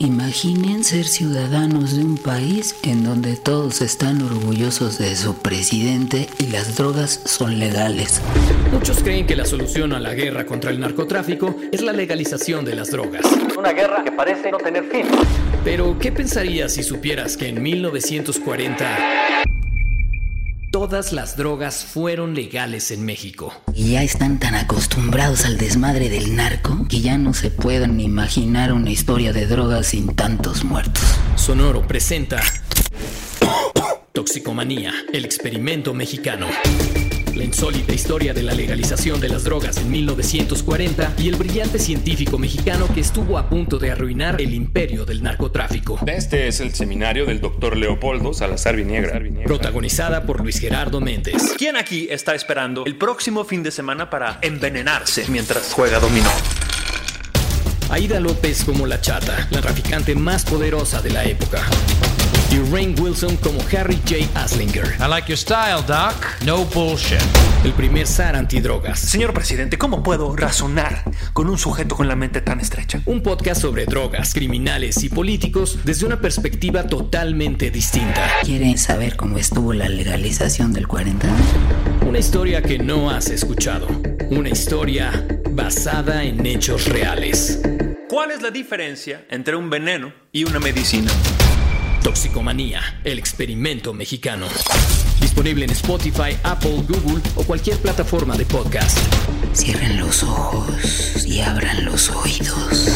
Imaginen ser ciudadanos de un país en donde todos están orgullosos de su presidente y las drogas son legales. Muchos creen que la solución a la guerra contra el narcotráfico es la legalización de las drogas. Una guerra que parece no tener fin. Pero, ¿qué pensarías si supieras que en 1940 todas las drogas fueron legales en México? Y ya están tan acostumbrados al desmadre del narco que ya no se pueden imaginar una historia de drogas sin tantos muertos. Sonoro presenta Toxicomanía, el experimento mexicano. La insólita historia de la legalización de las drogas en 1940 y el brillante científico mexicano que estuvo a punto de arruinar el imperio del narcotráfico. Este es el seminario del doctor Leopoldo Salazar Viniegra. Protagonizada por Luis Gerardo Méndez. ¿Quién aquí está esperando el próximo fin de semana para envenenarse mientras juega dominó? Aida López como la chata, la traficante más poderosa de la época. Y Rain Wilson como Harry J. Aslinger, I like your style, Doc. No bullshit. el primer zar antidrogas. Señor presidente, ¿cómo puedo razonar con un sujeto con la mente tan estrecha? Un podcast sobre drogas, criminales y políticos desde una perspectiva totalmente distinta. ¿Quieren saber cómo estuvo la legalización del 40? Una historia que no has escuchado. Una historia basada en hechos reales. ¿Cuál es la diferencia entre un veneno y una medicina? Toxicomanía, el experimento mexicano. Disponible en Spotify, Apple, Google o cualquier plataforma de podcast. Cierren los ojos y abran los oídos.